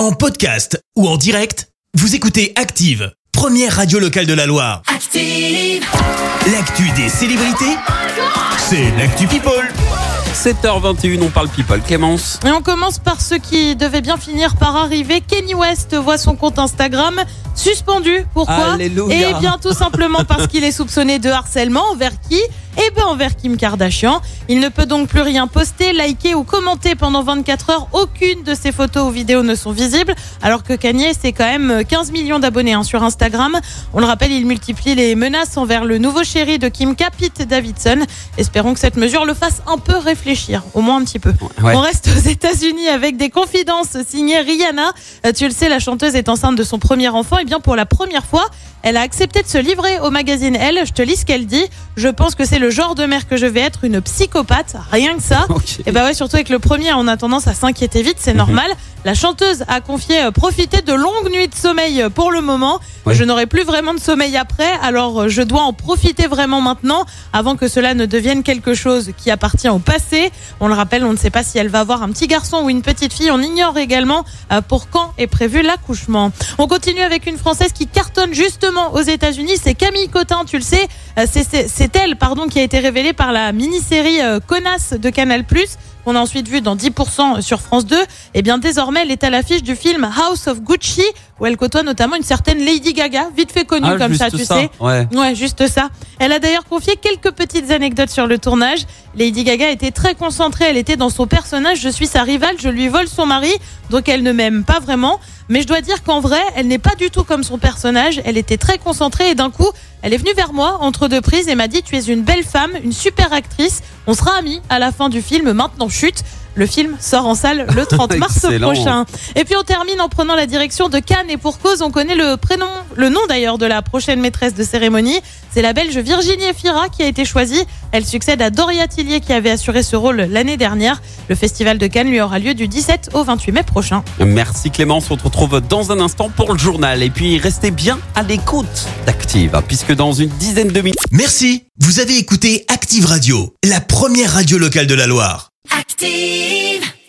En podcast ou en direct, vous écoutez Active, première radio locale de la Loire. Active. L'actu des célébrités, c'est l'actu People. 7h21, on parle people. Clémence Et on commence par ce qui devait bien finir par arriver. Kenny West voit son compte Instagram suspendu. Pourquoi? Alléluia. Eh bien, tout simplement parce qu'il est soupçonné de harcèlement. Envers qui? Eh bien, envers Kim Kardashian. Il ne peut donc plus rien poster, liker ou commenter pendant 24 heures. Aucune de ses photos ou vidéos ne sont visibles. Alors que Kanye, c'est quand même 15 millions d'abonnés hein, sur Instagram. On le rappelle, il multiplie les menaces envers le nouveau chéri de Kim, Pete Davidson. Espérons que cette mesure le fasse un peu réfléchir, au moins un petit peu. Ouais. On reste aux États-Unis avec des confidences signées Rihanna. Euh, Tu le sais, la chanteuse est enceinte de son premier enfant. Et bien pour la première fois, elle a accepté de se livrer au magazine Elle. Je te lis ce qu'elle dit. Je pense que c'est le genre de mère que je vais être, une psychopathe. Rien que ça. Et bah ouais, surtout avec le premier, on a tendance à s'inquiéter vite, c'est normal. La chanteuse a confié euh, profiter de longues nuits de sommeil euh, pour le moment. Je n'aurai plus vraiment de sommeil après, alors euh, je dois en profiter vraiment maintenant avant que cela ne devienne quelque chose qui appartient au passé. On le rappelle, on ne sait pas si elle va avoir un petit garçon ou une petite fille. On ignore également pour quand est prévu l'accouchement. On continue avec une Française qui cartonne justement aux États-Unis. C'est Camille Cotin, tu le sais. C'est- elle, pardon, qui a été révélée par la mini-série Connasse de Canal+. Qu'on a ensuite vu dans 10% sur France 2, et bien désormais elle est à l'affiche du film House of Gucci, où elle côtoie notamment une certaine Lady Gaga, vite fait connue Ah, comme ça, tu ça, sais. ouais. Ouais, juste ça. Elle a d'ailleurs confié quelques petites anecdotes sur le tournage. Lady Gaga était très concentrée, elle était dans son personnage, je suis sa rivale, je lui vole son mari, donc elle ne m'aime pas vraiment. Mais je dois dire qu'en vrai, elle n'est pas du tout comme son personnage, elle était très concentrée et d'un coup, elle est venue vers moi entre deux prises et m'a dit tu es une belle femme, une super actrice, on sera amis à la fin du film, maintenant chute. Le film sort en salle le 30 mars prochain. Et puis on termine en prenant la direction de Cannes et pour cause, on connaît le prénom, le nom d'ailleurs de la prochaine maîtresse de cérémonie. C'est la Belge Virginie Efira qui a été choisie. Elle succède à Doria Tillier qui avait assuré ce rôle l'année dernière. Le festival de Cannes lui aura lieu du 17 au 28 mai prochain. Merci Clémence, on te retrouve dans un instant pour le journal. Et puis restez bien à l'écoute d'Active, hein, puisque dans une dizaine de minutes. Merci, vous avez écouté Active Radio, la première radio locale de la Loire. Active.